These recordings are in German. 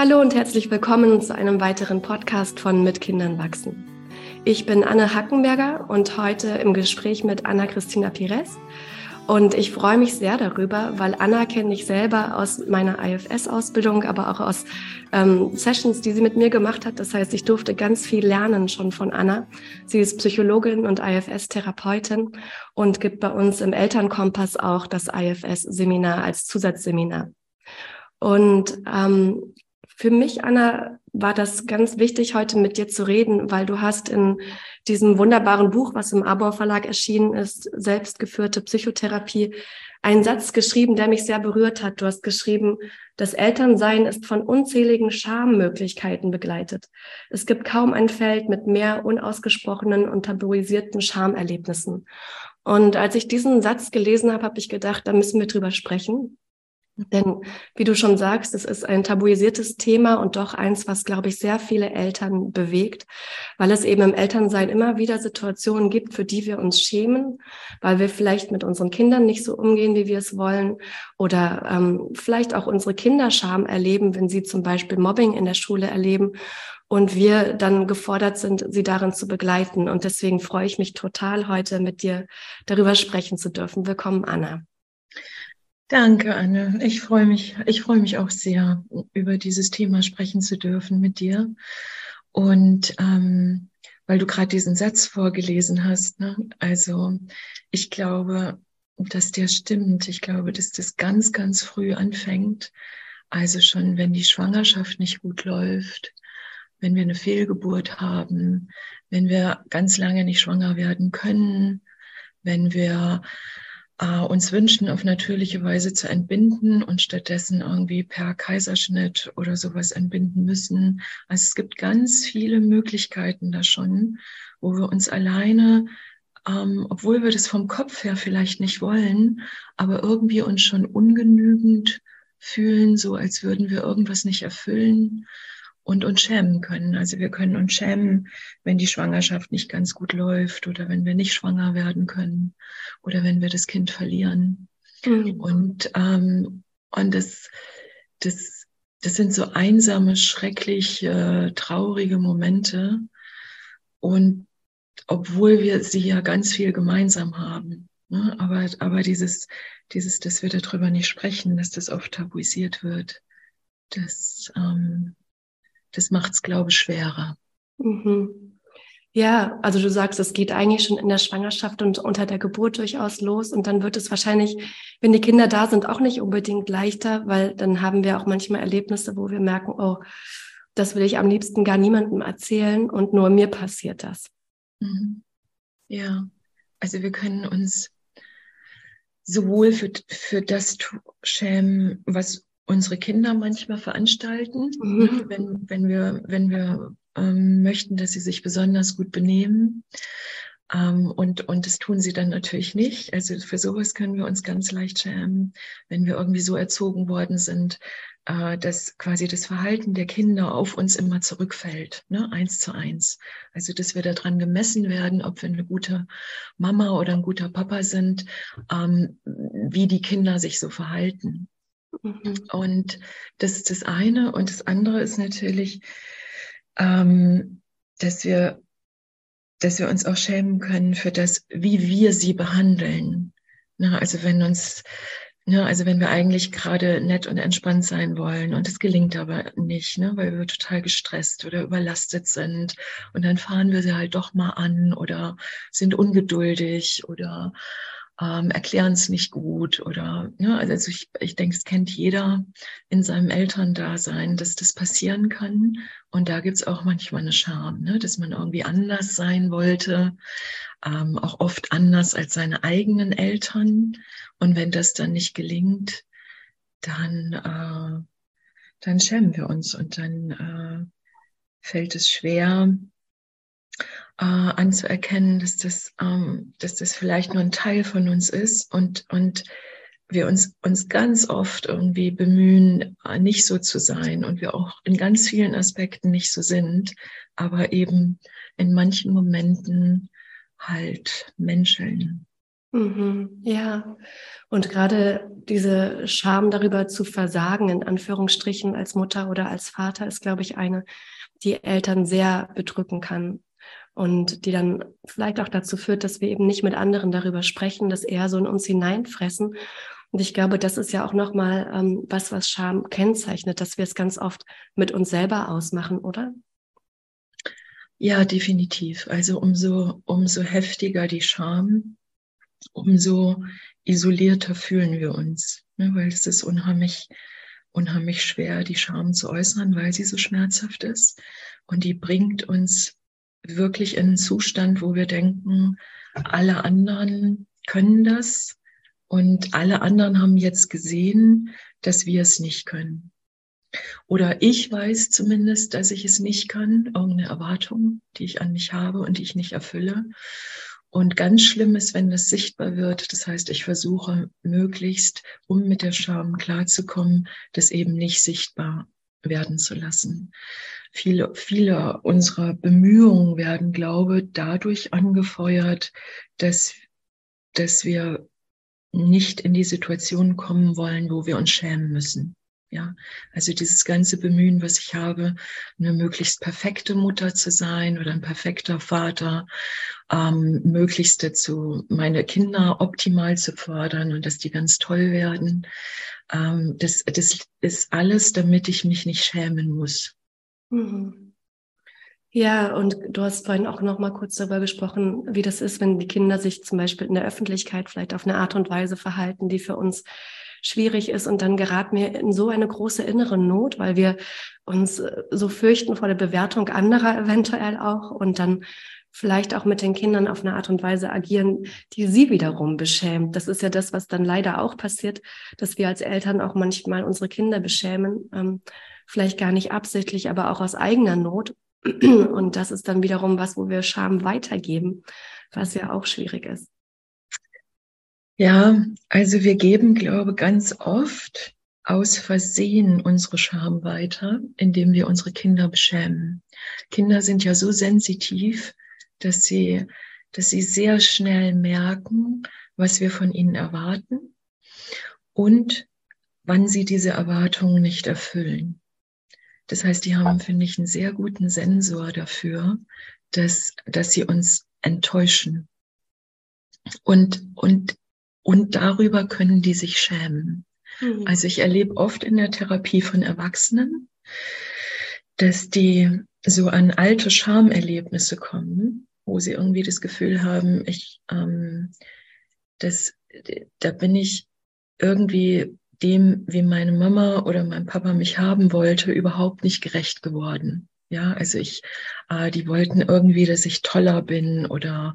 Hallo und herzlich willkommen zu einem weiteren Podcast von Mit Kindern wachsen. Ich bin Anne Hackenberger und heute im Gespräch mit Anna-Christina Pires. Und ich freue mich sehr darüber, weil Anna kenne ich selber aus meiner IFS-Ausbildung, aber auch aus ähm, Sessions, die sie mit mir gemacht hat. Das heißt, ich durfte ganz viel lernen schon von Anna. Sie ist Psychologin und IFS-Therapeutin und gibt bei uns im Elternkompass auch das IFS-Seminar als Zusatzseminar. Und ähm, für mich, Anna, war das ganz wichtig, heute mit dir zu reden, weil du hast in diesem wunderbaren Buch, was im Arbor Verlag erschienen ist, selbstgeführte Psychotherapie, einen Satz geschrieben, der mich sehr berührt hat. Du hast geschrieben, das Elternsein ist von unzähligen Schammöglichkeiten begleitet. Es gibt kaum ein Feld mit mehr unausgesprochenen und tabuisierten Schamerlebnissen. Und als ich diesen Satz gelesen habe, habe ich gedacht, da müssen wir drüber sprechen. Denn wie du schon sagst, es ist ein tabuisiertes Thema und doch eins, was, glaube ich, sehr viele Eltern bewegt, weil es eben im Elternsein immer wieder Situationen gibt, für die wir uns schämen, weil wir vielleicht mit unseren Kindern nicht so umgehen, wie wir es wollen oder ähm, vielleicht auch unsere Kinder Scham erleben, wenn sie zum Beispiel Mobbing in der Schule erleben und wir dann gefordert sind, sie darin zu begleiten. Und deswegen freue ich mich total, heute mit dir darüber sprechen zu dürfen. Willkommen, Anna. Danke, Anne. Ich freue mich, ich freue mich auch sehr, über dieses Thema sprechen zu dürfen mit dir. Und ähm, weil du gerade diesen Satz vorgelesen hast, ne? also ich glaube, dass der stimmt. Ich glaube, dass das ganz, ganz früh anfängt. Also schon, wenn die Schwangerschaft nicht gut läuft, wenn wir eine Fehlgeburt haben, wenn wir ganz lange nicht schwanger werden können, wenn wir äh, uns wünschen, auf natürliche Weise zu entbinden und stattdessen irgendwie per Kaiserschnitt oder sowas entbinden müssen. Also es gibt ganz viele Möglichkeiten da schon, wo wir uns alleine, ähm, obwohl wir das vom Kopf her vielleicht nicht wollen, aber irgendwie uns schon ungenügend fühlen, so als würden wir irgendwas nicht erfüllen und uns schämen können. Also wir können uns schämen, wenn die Schwangerschaft nicht ganz gut läuft oder wenn wir nicht schwanger werden können oder wenn wir das Kind verlieren. Mhm. Und, ähm, und das, das, das sind so einsame, schrecklich äh, traurige Momente. Und obwohl wir sie ja ganz viel gemeinsam haben. Ne? Aber, aber dieses, dieses, dass wir darüber nicht sprechen, dass das oft tabuisiert wird, das, ähm, das macht es, glaube ich, schwerer. Mhm. Ja, also du sagst, es geht eigentlich schon in der Schwangerschaft und unter der Geburt durchaus los und dann wird es wahrscheinlich, wenn die Kinder da sind, auch nicht unbedingt leichter, weil dann haben wir auch manchmal Erlebnisse, wo wir merken, oh, das will ich am liebsten gar niemandem erzählen und nur mir passiert das. Mhm. Ja, also wir können uns sowohl für, für das schämen, was unsere Kinder manchmal veranstalten, mhm. Ne, wenn, wenn wir, wenn wir ähm, möchten, dass sie sich besonders gut benehmen. Ähm, und, und das tun sie dann natürlich nicht. Also für sowas können wir uns ganz leicht schämen, wenn wir irgendwie so erzogen worden sind, äh, dass quasi das Verhalten der Kinder auf uns immer zurückfällt, ne? eins zu eins. Also dass wir daran gemessen werden, ob wir eine gute Mama oder ein guter Papa sind, ähm, wie die Kinder sich so verhalten. Mhm. Und das ist das eine. Und das andere ist natürlich, ähm, dass wir, dass wir uns auch schämen können für das, wie wir sie behandeln. Na, also wenn uns, ne, also wenn wir eigentlich gerade nett und entspannt sein wollen und es gelingt aber nicht, ne, weil wir total gestresst oder überlastet sind und dann fahren wir sie halt doch mal an oder sind ungeduldig oder ähm, erklären es nicht gut oder ja, ne, also ich, ich denke, es kennt jeder in seinem Elterndasein, dass das passieren kann. Und da gibt's auch manchmal eine Scham, ne, dass man irgendwie anders sein wollte, ähm, auch oft anders als seine eigenen Eltern. Und wenn das dann nicht gelingt, dann, äh, dann schämen wir uns und dann äh, fällt es schwer, äh, anzuerkennen, dass das, ähm, dass das vielleicht nur ein Teil von uns ist und, und wir uns, uns ganz oft irgendwie bemühen, äh, nicht so zu sein und wir auch in ganz vielen Aspekten nicht so sind, aber eben in manchen Momenten halt menscheln. Mhm, ja, und gerade diese Scham darüber zu versagen, in Anführungsstrichen als Mutter oder als Vater, ist, glaube ich, eine, die Eltern sehr bedrücken kann und die dann vielleicht auch dazu führt, dass wir eben nicht mit anderen darüber sprechen, das eher so in uns hineinfressen. Und ich glaube, das ist ja auch nochmal ähm, was, was Scham kennzeichnet, dass wir es ganz oft mit uns selber ausmachen, oder? Ja, definitiv. Also umso, umso heftiger die Scham, umso isolierter fühlen wir uns, ne? weil es ist unheimlich, unheimlich schwer, die Scham zu äußern, weil sie so schmerzhaft ist. Und die bringt uns wirklich in einen Zustand, wo wir denken, alle anderen können das und alle anderen haben jetzt gesehen, dass wir es nicht können. Oder ich weiß zumindest, dass ich es nicht kann, irgendeine Erwartung, die ich an mich habe und die ich nicht erfülle. Und ganz schlimm ist, wenn das sichtbar wird. Das heißt, ich versuche möglichst, um mit der Scham klarzukommen, das eben nicht sichtbar werden zu lassen. Viele, viele unserer Bemühungen werden, glaube ich, dadurch angefeuert, dass, dass wir nicht in die Situation kommen wollen, wo wir uns schämen müssen. Ja, also dieses ganze Bemühen, was ich habe, eine möglichst perfekte Mutter zu sein oder ein perfekter Vater, ähm, möglichst dazu meine Kinder optimal zu fördern und dass die ganz toll werden. Ähm, das, das ist alles, damit ich mich nicht schämen muss. Mhm. Ja, und du hast vorhin auch noch mal kurz darüber gesprochen, wie das ist, wenn die Kinder sich zum Beispiel in der Öffentlichkeit vielleicht auf eine Art und Weise verhalten, die für uns schwierig ist. Und dann geraten wir in so eine große innere Not, weil wir uns äh, so fürchten vor der Bewertung anderer eventuell auch und dann vielleicht auch mit den Kindern auf eine Art und Weise agieren, die sie wiederum beschämt. Das ist ja das, was dann leider auch passiert, dass wir als Eltern auch manchmal unsere Kinder beschämen, ähm, vielleicht gar nicht absichtlich, aber auch aus eigener Not. Und das ist dann wiederum was, wo wir Scham weitergeben, was ja auch schwierig ist. Ja, also wir geben, glaube ganz oft aus Versehen unsere Scham weiter, indem wir unsere Kinder beschämen. Kinder sind ja so sensitiv, dass sie, dass sie sehr schnell merken, was wir von ihnen erwarten und wann sie diese Erwartungen nicht erfüllen. Das heißt, die haben, finde ich, einen sehr guten Sensor dafür, dass, dass sie uns enttäuschen. Und, und, und darüber können die sich schämen. Mhm. Also ich erlebe oft in der Therapie von Erwachsenen, dass die so an alte Schamerlebnisse kommen, wo sie irgendwie das Gefühl haben, ich, ähm, das, da bin ich irgendwie dem, wie meine Mama oder mein Papa mich haben wollte, überhaupt nicht gerecht geworden. Ja, also ich, äh, die wollten irgendwie, dass ich toller bin oder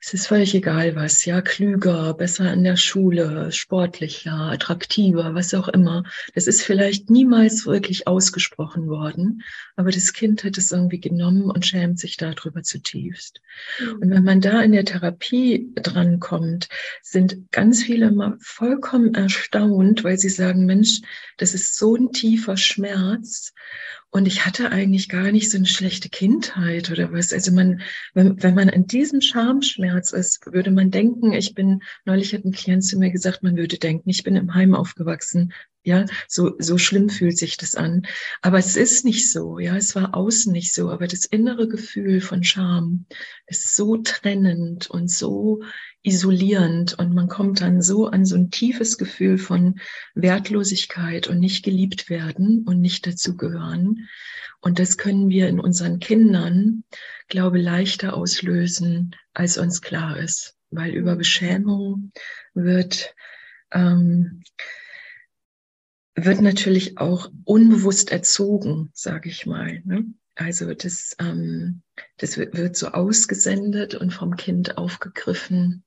es ist völlig egal was, ja, klüger, besser in der Schule, sportlicher, attraktiver, was auch immer. Das ist vielleicht niemals wirklich ausgesprochen worden, aber das Kind hat es irgendwie genommen und schämt sich darüber zutiefst. Mhm. Und wenn man da in der Therapie drankommt, sind ganz viele mal vollkommen erstaunt, weil sie sagen, Mensch, das ist so ein tiefer Schmerz und ich hatte eigentlich gar nicht so eine schlechte Kindheit oder was. Also man, wenn, wenn man an diesem Schamschmerz ist, würde man denken, ich bin, neulich hat ein Klient zu mir gesagt, man würde denken, ich bin im Heim aufgewachsen. Ja, so, so schlimm fühlt sich das an. Aber es ist nicht so. Ja, es war außen nicht so. Aber das innere Gefühl von Scham ist so trennend und so isolierend und man kommt dann so an so ein tiefes Gefühl von Wertlosigkeit und nicht geliebt werden und nicht dazugehören. Und das können wir in unseren Kindern, glaube leichter auslösen, als uns klar ist, weil über Beschämung wird ähm, wird natürlich auch unbewusst erzogen, sage ich mal. Ne? Also das, ähm, das wird, so ausgesendet und vom Kind aufgegriffen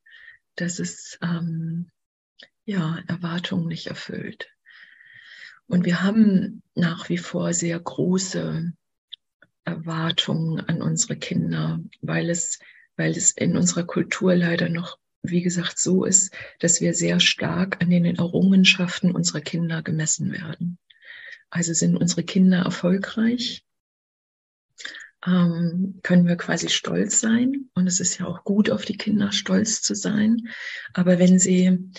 dass es ähm, ja, Erwartungen nicht erfüllt. Und wir haben nach wie vor sehr große Erwartungen an unsere Kinder, weil es, weil es in unserer Kultur leider noch, wie gesagt, so ist, dass wir sehr stark an den Errungenschaften unserer Kinder gemessen werden. Also sind unsere Kinder erfolgreich, ähm, können wir quasi stolz sein. Und es ist ja auch gut, auf die Kinder stolz zu sein. Aber wenn sie,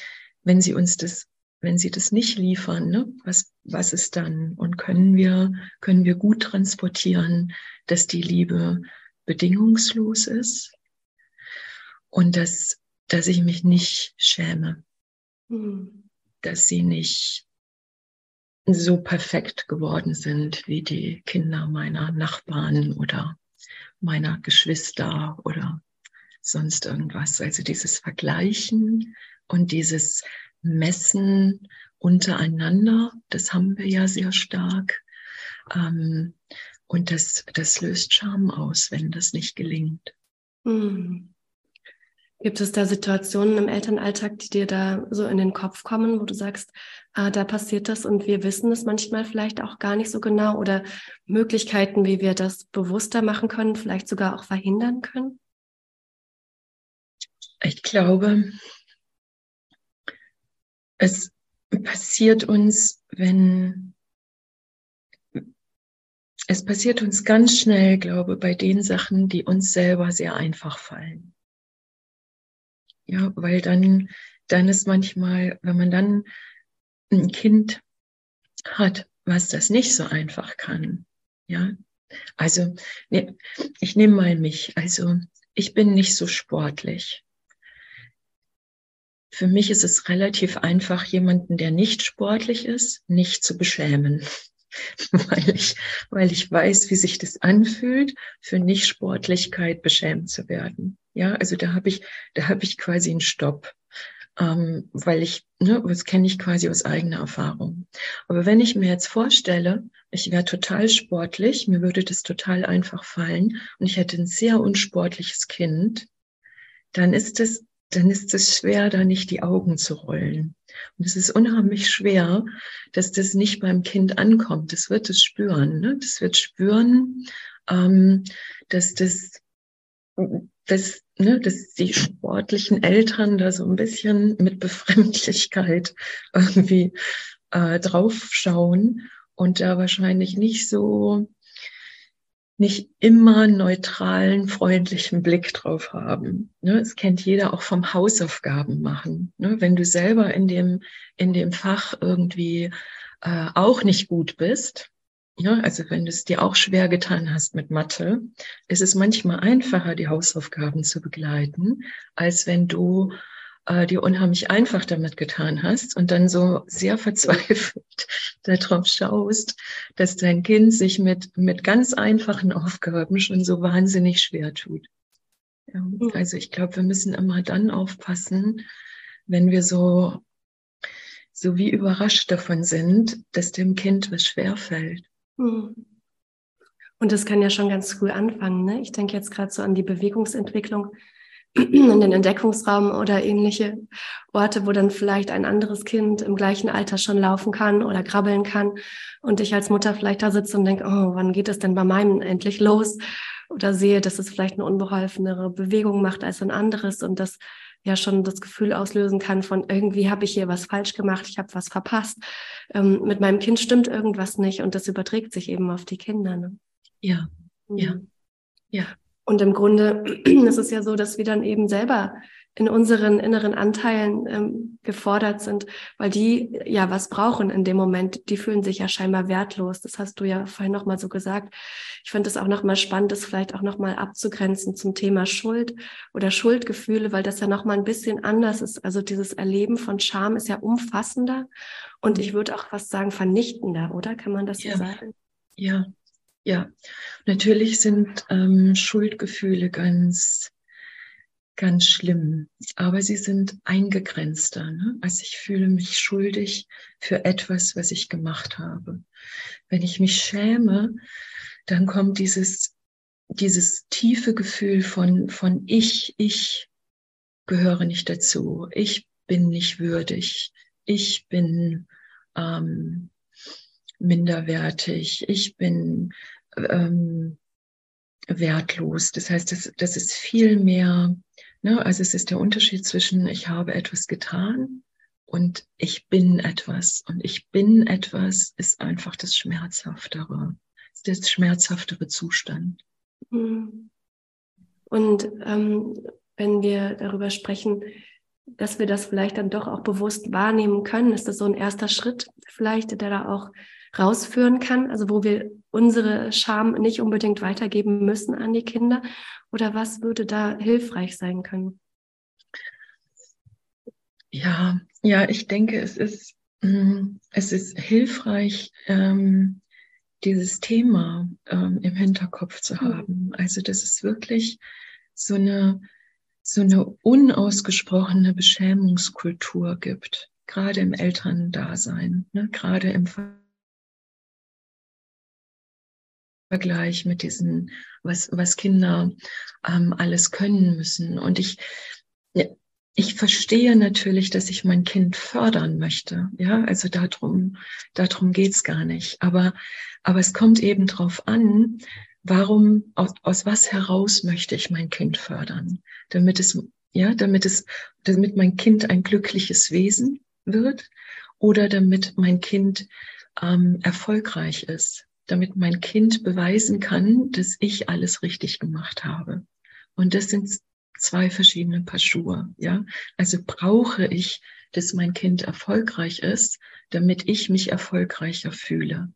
wenn sie uns das, wenn sie das nicht liefern, ne, was, was ist dann? Und können wir, können wir gut transportieren, dass die Liebe bedingungslos ist und dass, dass ich mich nicht schäme, mhm. dass sie nicht so perfekt geworden sind wie die Kinder meiner Nachbarn oder meiner Geschwister oder sonst irgendwas. Also dieses Vergleichen und dieses Messen untereinander, das haben wir ja sehr stark. Ähm, und das, das löst Scham aus, wenn das nicht gelingt. Hm. Gibt es da Situationen im Elternalltag, die dir da so in den Kopf kommen, wo du sagst, ah, da passiert das und wir wissen es manchmal vielleicht auch gar nicht so genau oder Möglichkeiten, wie wir das bewusster machen können, vielleicht sogar auch verhindern können? Ich glaube, es passiert uns, wenn es passiert uns ganz schnell, glaube bei den Sachen, die uns selber sehr einfach fallen. Ja, weil dann, dann ist manchmal, wenn man dann ein Kind hat, was das nicht so einfach kann, ja. Also, ne, ich nehme mal mich. Also, ich bin nicht so sportlich. Für mich ist es relativ einfach, jemanden, der nicht sportlich ist, nicht zu beschämen. weil ich, weil ich weiß, wie sich das anfühlt, für Nichtsportlichkeit beschämt zu werden. Ja, also da habe ich, da habe ich quasi einen Stopp, ähm, weil ich, ne, das kenne ich quasi aus eigener Erfahrung. Aber wenn ich mir jetzt vorstelle, ich wäre total sportlich, mir würde das total einfach fallen und ich hätte ein sehr unsportliches Kind, dann ist es dann ist es schwer, da nicht die Augen zu rollen. Und es ist unheimlich schwer, dass das nicht beim Kind ankommt. Das wird es spüren. Ne? Das wird spüren, ähm, dass das, dass, ne, dass die sportlichen Eltern da so ein bisschen mit Befremdlichkeit irgendwie äh, draufschauen und da wahrscheinlich nicht so nicht immer neutralen, freundlichen Blick drauf haben. Ne, es kennt jeder auch vom Hausaufgaben machen. Ne, wenn du selber in dem, in dem Fach irgendwie äh, auch nicht gut bist, ja, also wenn du es dir auch schwer getan hast mit Mathe, ist es manchmal einfacher, die Hausaufgaben zu begleiten, als wenn du äh, dir unheimlich einfach damit getan hast und dann so sehr verzweifelt darauf schaust, dass dein Kind sich mit, mit ganz einfachen Aufgaben schon so wahnsinnig schwer tut. Ja, mhm. also ich glaube, wir müssen immer dann aufpassen, wenn wir so, so wie überrascht davon sind, dass dem Kind was schwer fällt. Und das kann ja schon ganz früh anfangen. Ne? Ich denke jetzt gerade so an die Bewegungsentwicklung in den Entdeckungsraum oder ähnliche Orte, wo dann vielleicht ein anderes Kind im gleichen Alter schon laufen kann oder krabbeln kann und ich als Mutter vielleicht da sitze und denke, oh, wann geht es denn bei meinem endlich los? Oder sehe, dass es vielleicht eine unbeholfenere Bewegung macht als ein anderes und das ja schon das Gefühl auslösen kann von irgendwie habe ich hier was falsch gemacht, ich habe was verpasst. Ähm, mit meinem Kind stimmt irgendwas nicht und das überträgt sich eben auf die Kinder. Ne? Ja, ja, mhm. ja. Und im Grunde ist es ja so, dass wir dann eben selber in unseren inneren Anteilen ähm, gefordert sind, weil die ja was brauchen in dem Moment. Die fühlen sich ja scheinbar wertlos. Das hast du ja vorhin nochmal so gesagt. Ich finde es auch nochmal spannend, das vielleicht auch nochmal abzugrenzen zum Thema Schuld oder Schuldgefühle, weil das ja nochmal ein bisschen anders ist. Also dieses Erleben von Scham ist ja umfassender und ich würde auch fast sagen vernichtender, oder? Kann man das ja. so sagen? Ja, ja, natürlich sind ähm, Schuldgefühle ganz, ganz schlimm, aber sie sind eingegrenzter. Ne? Also ich fühle mich schuldig für etwas, was ich gemacht habe. Wenn ich mich schäme, dann kommt dieses, dieses tiefe Gefühl von, von ich, ich gehöre nicht dazu, ich bin nicht würdig, ich bin ähm, minderwertig, ich bin ähm, wertlos. Das heißt, das, das ist viel mehr, ne, also es ist der Unterschied zwischen ich habe etwas getan und ich bin etwas. Und ich bin etwas ist einfach das Schmerzhaftere, ist der schmerzhaftere Zustand. Mhm. Und ähm, wenn wir darüber sprechen, dass wir das vielleicht dann doch auch bewusst wahrnehmen können, ist das so ein erster Schritt vielleicht, der da auch rausführen kann, also wo wir unsere Scham nicht unbedingt weitergeben müssen an die Kinder? Oder was würde da hilfreich sein können? Ja, ja, ich denke, es ist, mm, es ist hilfreich, ähm, dieses Thema ähm, im Hinterkopf zu mhm. haben. Also, dass es wirklich so eine, so eine unausgesprochene Beschämungskultur gibt, gerade im Elterndasein, ne? gerade im Vergleich mit diesen, was, was Kinder ähm, alles können müssen. Und ich, ich verstehe natürlich, dass ich mein Kind fördern möchte. Ja, also darum, darum geht's gar nicht. Aber, aber es kommt eben drauf an, warum, aus, aus was heraus möchte ich mein Kind fördern? Damit es, ja, damit es, damit mein Kind ein glückliches Wesen wird oder damit mein Kind ähm, erfolgreich ist damit mein Kind beweisen kann, dass ich alles richtig gemacht habe. Und das sind zwei verschiedene Paar Schuhe, ja. Also brauche ich, dass mein Kind erfolgreich ist, damit ich mich erfolgreicher fühle.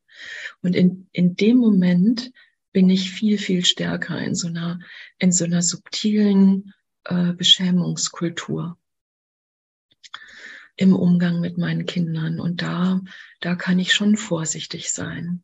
Und in, in dem Moment bin ich viel, viel stärker in so einer, in so einer subtilen äh, Beschämungskultur im Umgang mit meinen Kindern. Und da, da kann ich schon vorsichtig sein.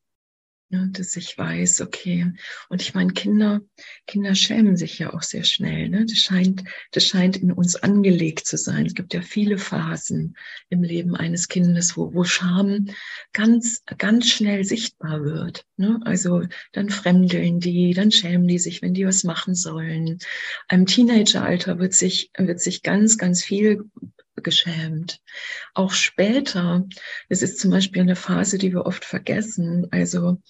Ne, dass ich weiß, okay. Und ich meine, Kinder, Kinder schämen sich ja auch sehr schnell. Ne? Das scheint, das scheint in uns angelegt zu sein. Es gibt ja viele Phasen im Leben eines Kindes, wo, wo Scham ganz, ganz schnell sichtbar wird. Ne? Also dann fremdeln die, dann schämen die sich, wenn die was machen sollen. Im Teenageralter wird sich, wird sich ganz, ganz viel geschämt. Auch später, es ist zum Beispiel eine Phase, die wir oft vergessen, also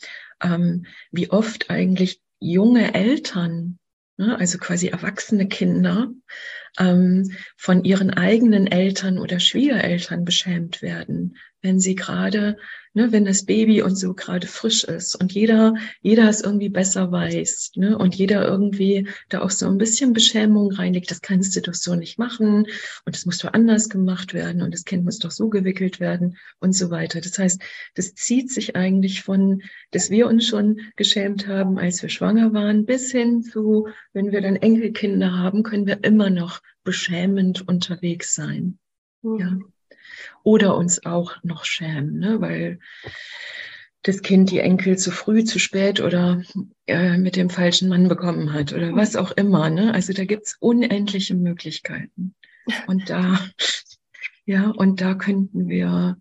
ähm, wie oft eigentlich junge Eltern, ne, also quasi erwachsene Kinder, ähm, von ihren eigenen Eltern oder Schwiegereltern beschämt werden, wenn sie gerade ne, wenn das Baby und so gerade frisch ist und jeder, jeder es irgendwie besser weiß, ne, und jeder irgendwie da auch so ein bisschen Beschämung reinlegt, das kannst du doch so nicht machen und das muss doch anders gemacht werden und das Kind muss doch so gewickelt werden und so weiter. Das heißt, das zieht sich eigentlich von, dass wir uns schon geschämt haben, als wir schwanger waren, bis hin zu, wenn wir dann Enkelkinder haben, können wir immer noch beschämend unterwegs sein. Mhm. Ja oder uns auch noch schämen, ne? weil das Kind die Enkel zu früh, zu spät oder äh, mit dem falschen Mann bekommen hat oder was auch immer. Ne? Also da gibt's unendliche Möglichkeiten. Und da, ja, und da könnten wir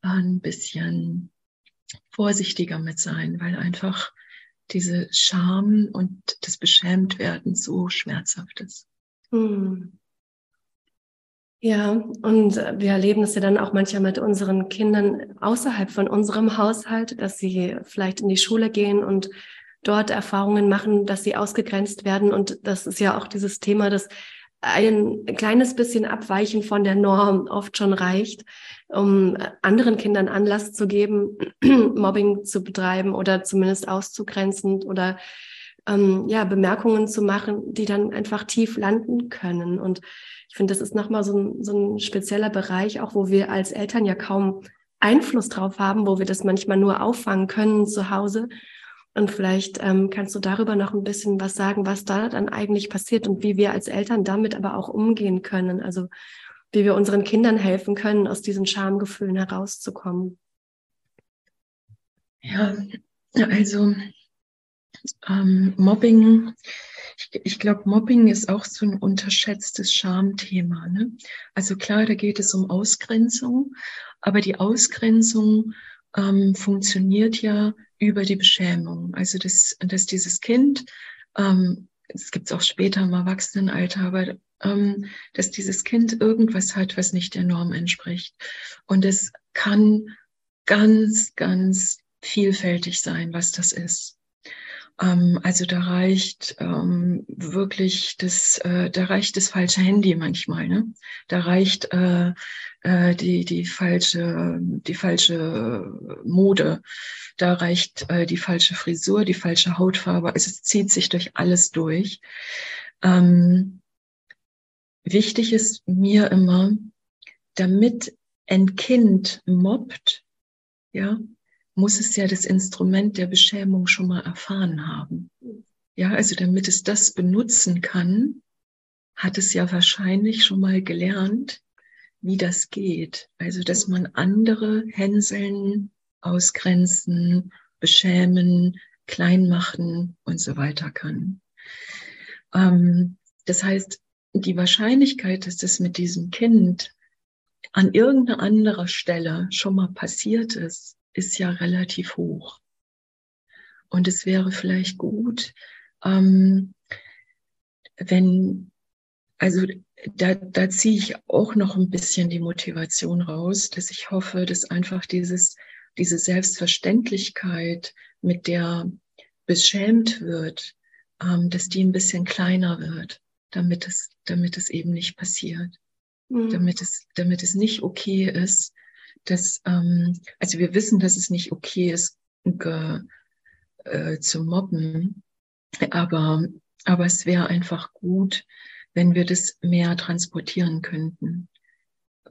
ein bisschen vorsichtiger mit sein, weil einfach diese Scham und das Beschämtwerden so schmerzhaft ist. Hm. Ja, und wir erleben es ja dann auch manchmal mit unseren Kindern außerhalb von unserem Haushalt, dass sie vielleicht in die Schule gehen und dort Erfahrungen machen, dass sie ausgegrenzt werden. Und das ist ja auch dieses Thema, dass ein kleines bisschen Abweichen von der Norm oft schon reicht, um anderen Kindern Anlass zu geben, Mobbing zu betreiben oder zumindest auszugrenzen oder ähm, ja, Bemerkungen zu machen, die dann einfach tief landen können. Und ich finde, das ist nochmal so ein, so ein spezieller Bereich, auch wo wir als Eltern ja kaum Einfluss drauf haben, wo wir das manchmal nur auffangen können zu Hause. Und vielleicht ähm, kannst du darüber noch ein bisschen was sagen, was da dann eigentlich passiert und wie wir als Eltern damit aber auch umgehen können. Also wie wir unseren Kindern helfen können, aus diesen Schamgefühlen herauszukommen. Ja, also ähm, Mobbing ich, ich glaube, Mobbing ist auch so ein unterschätztes Schamthema. Ne? Also klar, da geht es um Ausgrenzung, aber die Ausgrenzung ähm, funktioniert ja über die Beschämung. Also dass, dass dieses Kind, ähm, das gibt es auch später im Erwachsenenalter, aber ähm, dass dieses Kind irgendwas hat, was nicht der Norm entspricht. Und es kann ganz, ganz vielfältig sein, was das ist. Ähm, also da reicht ähm, wirklich das, äh, da reicht das falsche Handy manchmal. Ne? Da reicht äh, äh, die die falsche die falsche Mode. Da reicht äh, die falsche Frisur, die falsche Hautfarbe. Also es zieht sich durch alles durch. Ähm, wichtig ist mir immer, damit ein Kind mobbt, ja, muss es ja das Instrument der Beschämung schon mal erfahren haben. Ja, also damit es das benutzen kann, hat es ja wahrscheinlich schon mal gelernt, wie das geht. Also, dass man andere hänseln, ausgrenzen, beschämen, klein machen und so weiter kann. Ähm, das heißt, die Wahrscheinlichkeit, dass das mit diesem Kind an irgendeiner anderer Stelle schon mal passiert ist, ist ja relativ hoch. Und es wäre vielleicht gut, ähm, wenn, also da, da ziehe ich auch noch ein bisschen die Motivation raus, dass ich hoffe, dass einfach dieses, diese Selbstverständlichkeit, mit der beschämt wird, ähm, dass die ein bisschen kleiner wird, damit es, damit es eben nicht passiert. Mhm. Damit es, damit es nicht okay ist, dass, ähm, also wir wissen, dass es nicht okay ist, ge, äh, zu mobben, aber, aber es wäre einfach gut, wenn wir das mehr transportieren könnten,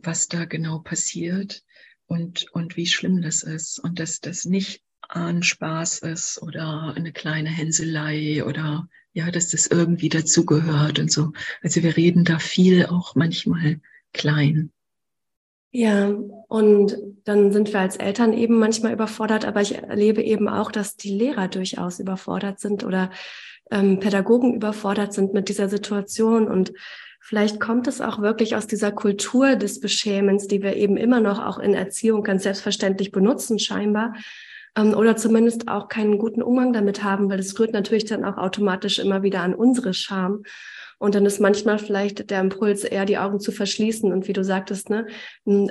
was da genau passiert und, und wie schlimm das ist und dass das nicht ein Spaß ist oder eine kleine Hänselei oder ja, dass das irgendwie dazugehört und so. Also wir reden da viel auch manchmal klein. Ja, und dann sind wir als Eltern eben manchmal überfordert, aber ich erlebe eben auch, dass die Lehrer durchaus überfordert sind oder ähm, Pädagogen überfordert sind mit dieser Situation. Und vielleicht kommt es auch wirklich aus dieser Kultur des Beschämens, die wir eben immer noch auch in Erziehung ganz selbstverständlich benutzen, scheinbar. Ähm, oder zumindest auch keinen guten Umgang damit haben, weil es rührt natürlich dann auch automatisch immer wieder an unsere Scham. Und dann ist manchmal vielleicht der Impuls eher die Augen zu verschließen. Und wie du sagtest, ne,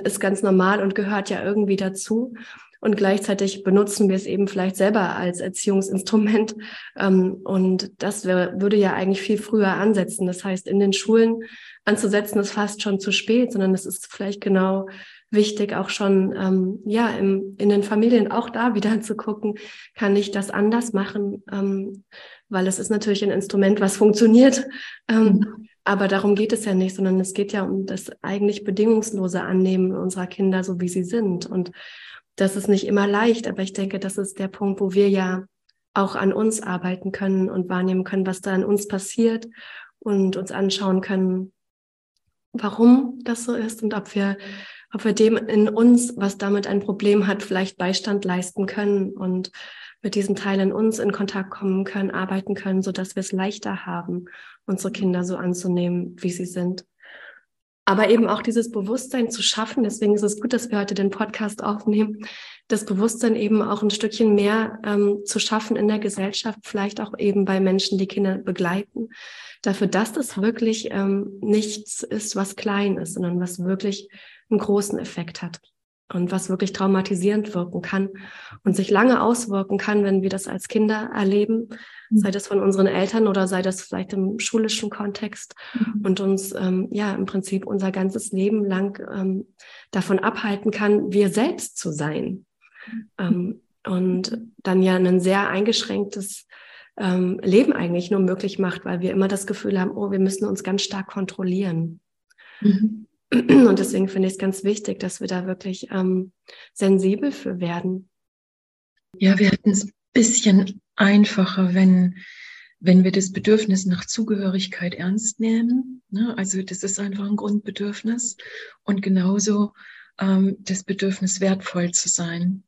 ist ganz normal und gehört ja irgendwie dazu. Und gleichzeitig benutzen wir es eben vielleicht selber als Erziehungsinstrument. Ähm, und das würde ja eigentlich viel früher ansetzen. Das heißt, in den Schulen anzusetzen, ist fast schon zu spät, sondern es ist vielleicht genau wichtig, auch schon ähm, ja im, in den Familien auch da wieder zu gucken, kann ich das anders machen, ähm, weil es ist natürlich ein Instrument, was funktioniert. Ähm, mhm. Aber darum geht es ja nicht, sondern es geht ja um das eigentlich bedingungslose Annehmen unserer Kinder, so wie sie sind. Und das ist nicht immer leicht, aber ich denke, das ist der Punkt, wo wir ja auch an uns arbeiten können und wahrnehmen können, was da an uns passiert und uns anschauen können, warum das so ist und ob wir, ob wir dem in uns, was damit ein Problem hat, vielleicht Beistand leisten können und mit diesen Teilen uns in Kontakt kommen können, arbeiten können, so dass wir es leichter haben, unsere Kinder so anzunehmen, wie sie sind. Aber eben auch dieses Bewusstsein zu schaffen. Deswegen ist es gut, dass wir heute den Podcast aufnehmen. Das Bewusstsein eben auch ein Stückchen mehr ähm, zu schaffen in der Gesellschaft, vielleicht auch eben bei Menschen, die Kinder begleiten. Dafür, dass das wirklich ähm, nichts ist, was klein ist, sondern was wirklich einen großen Effekt hat und was wirklich traumatisierend wirken kann und sich lange auswirken kann, wenn wir das als Kinder erleben, mhm. sei das von unseren Eltern oder sei das vielleicht im schulischen Kontext mhm. und uns ähm, ja im Prinzip unser ganzes Leben lang ähm, davon abhalten kann, wir selbst zu sein. Mhm. Ähm, und dann ja ein sehr eingeschränktes ähm, Leben eigentlich nur möglich macht, weil wir immer das Gefühl haben, oh, wir müssen uns ganz stark kontrollieren. Und deswegen finde ich es ganz wichtig, dass wir da wirklich ähm, sensibel für werden. Ja, wir hätten es ein bisschen einfacher, wenn, wenn wir das Bedürfnis nach Zugehörigkeit ernst nehmen. Ne? Also das ist einfach ein Grundbedürfnis. Und genauso ähm, das Bedürfnis, wertvoll zu sein.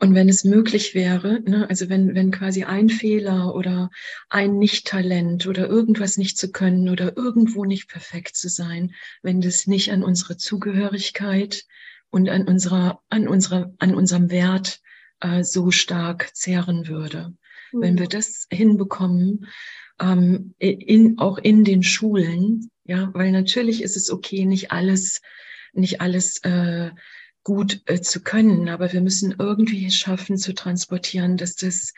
Und wenn es möglich wäre, ne, also wenn, wenn quasi ein Fehler oder ein Nicht-Talent oder irgendwas nicht zu können oder irgendwo nicht perfekt zu sein, wenn das nicht an unsere Zugehörigkeit und an unserer, an unserer, an unserem Wert äh, so stark zehren würde. Mhm. Wenn wir das hinbekommen, ähm, in, auch in den Schulen, ja, weil natürlich ist es okay, nicht alles, nicht alles äh, gut äh, zu können. Aber wir müssen irgendwie schaffen zu transportieren, dass das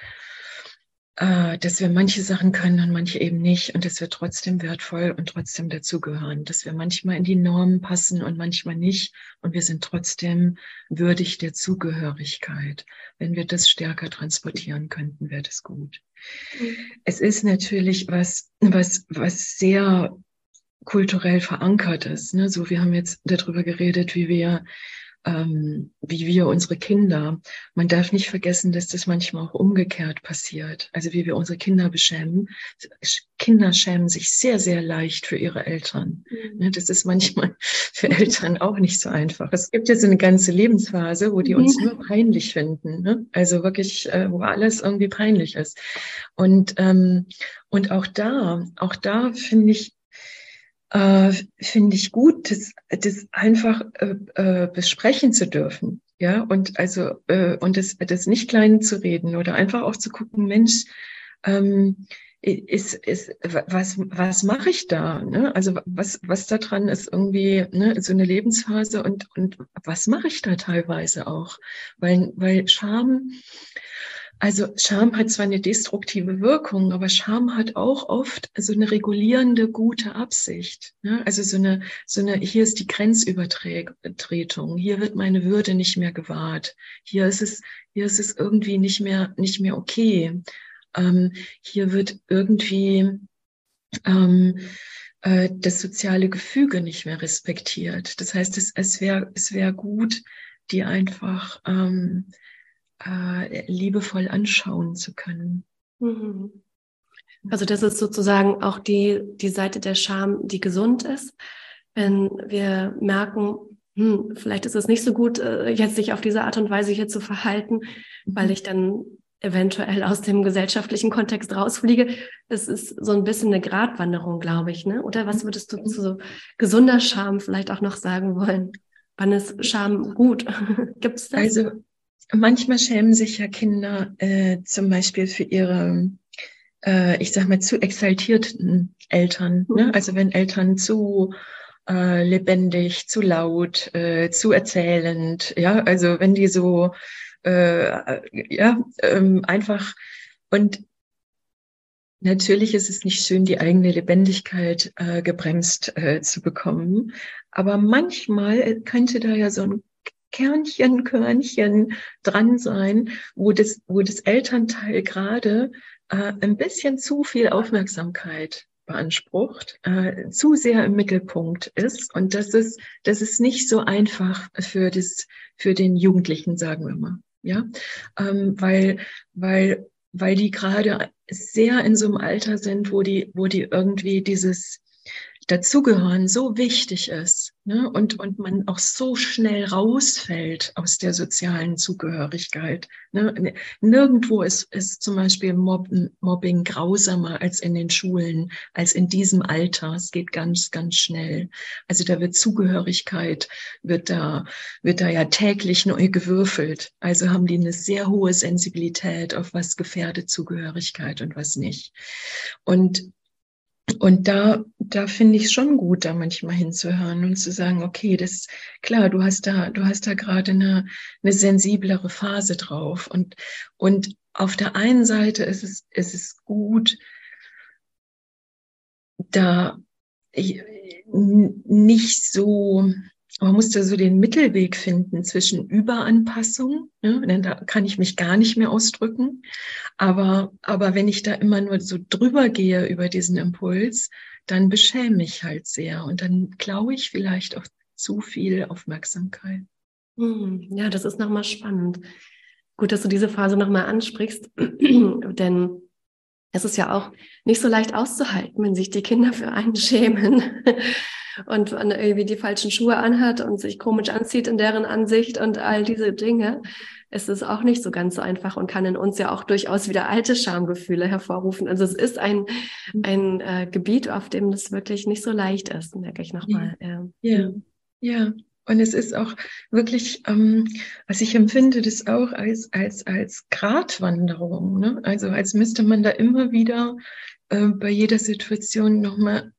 äh, dass wir manche Sachen können und manche eben nicht und dass wir trotzdem wertvoll und trotzdem dazugehören, dass wir manchmal in die Normen passen und manchmal nicht und wir sind trotzdem würdig der Zugehörigkeit. Wenn wir das stärker transportieren könnten, wäre das gut. Mhm. Es ist natürlich was, was, was sehr kulturell verankert ist. Ne? So, wir haben jetzt darüber geredet, wie wir ähm, wie wir unsere Kinder. Man darf nicht vergessen, dass das manchmal auch umgekehrt passiert. Also wie wir unsere Kinder beschämen. Kinder schämen sich sehr, sehr leicht für ihre Eltern. Mhm. Ne, das ist manchmal für Eltern auch nicht so einfach. Es gibt jetzt eine ganze Lebensphase, wo die uns mhm. nur peinlich finden. Ne? Also wirklich, äh, wo alles irgendwie peinlich ist. Und, ähm, und auch da, auch da finde ich, äh, finde ich gut, das, das einfach äh, äh, besprechen zu dürfen. Ja, und also, äh, und das, das nicht klein zu reden oder einfach auch zu gucken, Mensch, ähm, ist, ist, was, was mache ich da? Ne? Also was, was da dran ist irgendwie ne, so eine Lebensphase und, und was mache ich da teilweise auch? Weil, weil Scham, also Scham hat zwar eine destruktive Wirkung, aber Scham hat auch oft so eine regulierende, gute Absicht. Ne? Also so eine, so eine, hier ist die Grenzübertretung, hier wird meine Würde nicht mehr gewahrt, hier ist es, hier ist es irgendwie nicht mehr, nicht mehr okay. Ähm, hier wird irgendwie ähm, äh, das soziale Gefüge nicht mehr respektiert. Das heißt, es, es wäre es wär gut, die einfach ähm, äh, liebevoll anschauen zu können. Mhm. Also das ist sozusagen auch die, die Seite der Scham, die gesund ist. Wenn wir merken, hm, vielleicht ist es nicht so gut, äh, jetzt sich auf diese Art und Weise hier zu verhalten, weil mhm. ich dann eventuell aus dem gesellschaftlichen Kontext rausfliege. Es ist so ein bisschen eine Gratwanderung, glaube ich. Ne? Oder was würdest du zu so gesunder Scham vielleicht auch noch sagen wollen? Wann ist Scham gut? Gibt es das? Also manchmal schämen sich ja Kinder äh, zum Beispiel für ihre, äh, ich sag mal, zu exaltierten Eltern. Ne? Mhm. Also wenn Eltern zu äh, lebendig, zu laut, äh, zu erzählend, ja, also wenn die so, äh, ja, ähm, einfach und Natürlich ist es nicht schön, die eigene Lebendigkeit äh, gebremst äh, zu bekommen, aber manchmal könnte da ja so ein Kernchen, Körnchen dran sein, wo das, wo das Elternteil gerade äh, ein bisschen zu viel Aufmerksamkeit beansprucht, äh, zu sehr im Mittelpunkt ist. Und das ist, das ist nicht so einfach für das, für den Jugendlichen, sagen wir mal. Ja, ähm, weil, weil, weil die gerade sehr in so einem Alter sind, wo die, wo die irgendwie dieses, Dazugehören so wichtig ist ne? und, und man auch so schnell rausfällt aus der sozialen Zugehörigkeit. Ne? Nirgendwo ist, ist zum Beispiel Mobben, Mobbing grausamer als in den Schulen, als in diesem Alter. Es geht ganz, ganz schnell. Also da wird Zugehörigkeit, wird da, wird da ja täglich neu gewürfelt. Also haben die eine sehr hohe Sensibilität auf was gefährdet Zugehörigkeit und was nicht. Und und da, da finde ich es schon gut, da manchmal hinzuhören und zu sagen, okay, das klar, du hast da, du hast da gerade eine, eine sensiblere Phase drauf. Und, und auf der einen Seite ist es, ist es gut, da nicht so man muss da so den Mittelweg finden zwischen Überanpassung, ne, denn da kann ich mich gar nicht mehr ausdrücken. Aber, aber wenn ich da immer nur so drüber gehe über diesen Impuls, dann beschäme ich halt sehr und dann glaube ich vielleicht auch zu viel Aufmerksamkeit. Hm, ja, das ist nochmal spannend. Gut, dass du diese Phase nochmal ansprichst, denn es ist ja auch nicht so leicht auszuhalten, wenn sich die Kinder für einen schämen und man irgendwie die falschen Schuhe anhat und sich komisch anzieht in deren Ansicht und all diese Dinge. Es ist auch nicht so ganz so einfach und kann in uns ja auch durchaus wieder alte Schamgefühle hervorrufen. Also es ist ein, ein äh, Gebiet, auf dem das wirklich nicht so leicht ist, merke ich nochmal. Ja. ja, ja. Und es ist auch wirklich, ähm, was ich empfinde, das auch als, als, als Gratwanderung. Ne? Also als müsste man da immer wieder äh, bei jeder Situation nochmal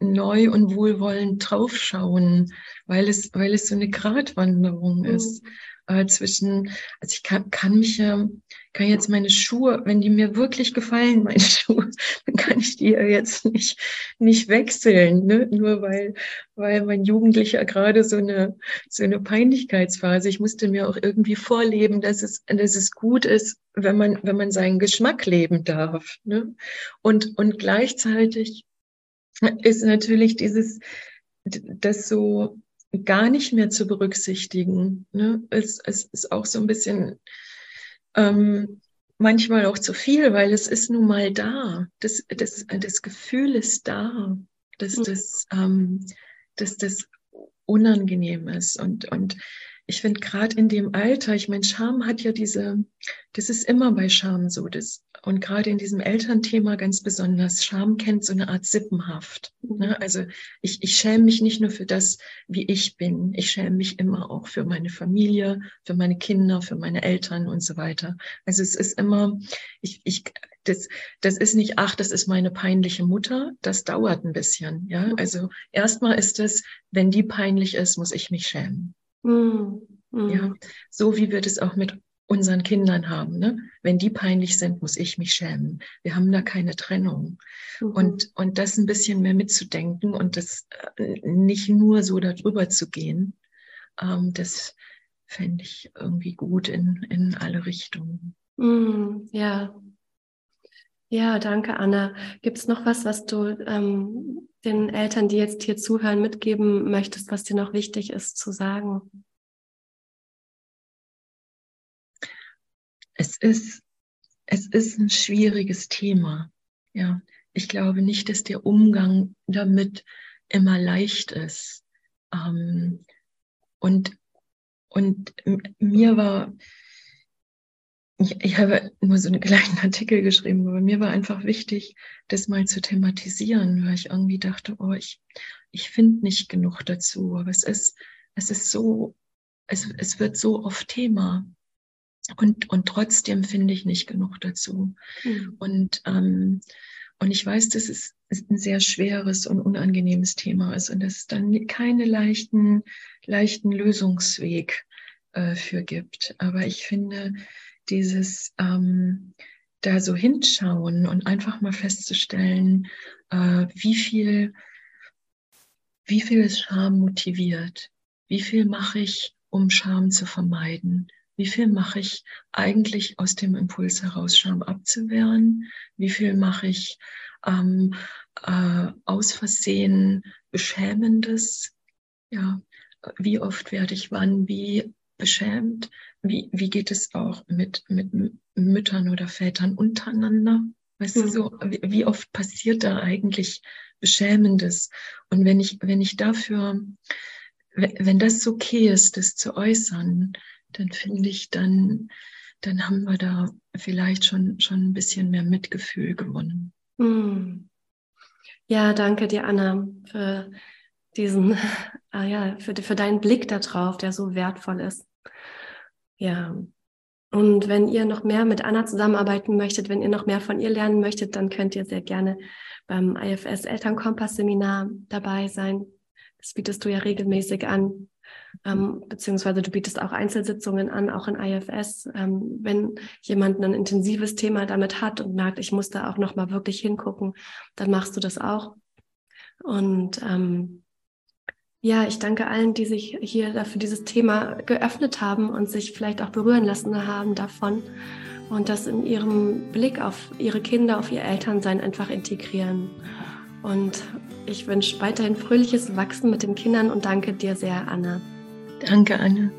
neu und wohlwollend draufschauen, weil es, weil es so eine Gratwanderung mhm. ist äh, zwischen, also ich kann, kann mich ja, kann jetzt meine Schuhe, wenn die mir wirklich gefallen, meine Schuhe, dann kann ich die ja jetzt nicht, nicht wechseln, ne? nur weil, weil mein Jugendlicher gerade so eine, so eine Peinlichkeitsphase, ich musste mir auch irgendwie vorleben, dass es, dass es gut ist, wenn man, wenn man seinen Geschmack leben darf. Ne? Und, und gleichzeitig ist natürlich dieses, das so gar nicht mehr zu berücksichtigen. Ne? Es, es ist auch so ein bisschen ähm, manchmal auch zu viel, weil es ist nun mal da. Das, das, das Gefühl ist da, dass mhm. das, ähm, dass das unangenehm ist. Und, und ich finde gerade in dem Alter, ich meine, Scham hat ja diese, das ist immer bei Scham so, das, und gerade in diesem Elternthema ganz besonders, Scham kennt so eine Art Sippenhaft. Ne? Mhm. Also ich, ich schäme mich nicht nur für das, wie ich bin, ich schäme mich immer auch für meine Familie, für meine Kinder, für meine Eltern und so weiter. Also es ist immer, ich, ich, das, das ist nicht, ach, das ist meine peinliche Mutter, das dauert ein bisschen. Ja, mhm. also erstmal ist es, wenn die peinlich ist, muss ich mich schämen. Mhm. Ja, so wie wir das auch mit unseren Kindern haben. Ne? Wenn die peinlich sind, muss ich mich schämen. Wir haben da keine Trennung. Mhm. Und, und das ein bisschen mehr mitzudenken und das äh, nicht nur so darüber zu gehen, ähm, das fände ich irgendwie gut in, in alle Richtungen. Mhm, ja. Ja, danke, Anna. Gibt es noch was, was du ähm, den Eltern, die jetzt hier zuhören, mitgeben möchtest, was dir noch wichtig ist zu sagen? Es ist, es ist ein schwieriges Thema. Ja, ich glaube nicht, dass der Umgang damit immer leicht ist. Ähm, und, und mir war, ich, ich habe nur so einen kleinen Artikel geschrieben, aber mir war einfach wichtig, das mal zu thematisieren, weil ich irgendwie dachte, oh, ich, ich finde nicht genug dazu. Aber es ist, es ist so, es, es wird so oft Thema. Und, und trotzdem finde ich nicht genug dazu. Mhm. Und, ähm, und ich weiß, dass es ein sehr schweres und unangenehmes Thema ist und dass es dann keine leichten, leichten Lösungsweg äh, für gibt. Aber ich finde, dieses ähm, da so hinschauen und einfach mal festzustellen, äh, wie viel, wie viel ist Scham motiviert? Wie viel mache ich, um Scham zu vermeiden? Wie viel mache ich eigentlich aus dem Impuls heraus, Scham abzuwehren? Wie viel mache ich ähm, äh, aus Versehen Beschämendes? Ja, wie oft werde ich wann wie beschämt? Wie, wie geht es auch mit, mit Müttern oder Vätern untereinander? Weißt mhm. du, so, wie, wie oft passiert da eigentlich Beschämendes? Und wenn ich, wenn ich dafür, wenn das okay ist, das zu äußern, dann finde ich, dann, dann haben wir da vielleicht schon, schon ein bisschen mehr Mitgefühl gewonnen. Hm. Ja, danke dir, Anna, für diesen, ah ja, für, für deinen Blick darauf, der so wertvoll ist. Ja. Und wenn ihr noch mehr mit Anna zusammenarbeiten möchtet, wenn ihr noch mehr von ihr lernen möchtet, dann könnt ihr sehr gerne beim IFS Elternkompass Seminar dabei sein. Das bietest du ja regelmäßig an ähm, beziehungsweise du bietest auch Einzelsitzungen an, auch in IFS. Ähm, wenn jemand ein intensives Thema damit hat und merkt, ich muss da auch nochmal wirklich hingucken, dann machst du das auch. Und ähm, ja, ich danke allen, die sich hier dafür dieses Thema geöffnet haben und sich vielleicht auch berühren lassen haben davon und das in ihrem Blick auf ihre Kinder, auf ihr Elternsein einfach integrieren. Und ich wünsche weiterhin fröhliches Wachsen mit den Kindern und danke dir sehr, Anna. Danke, Anne.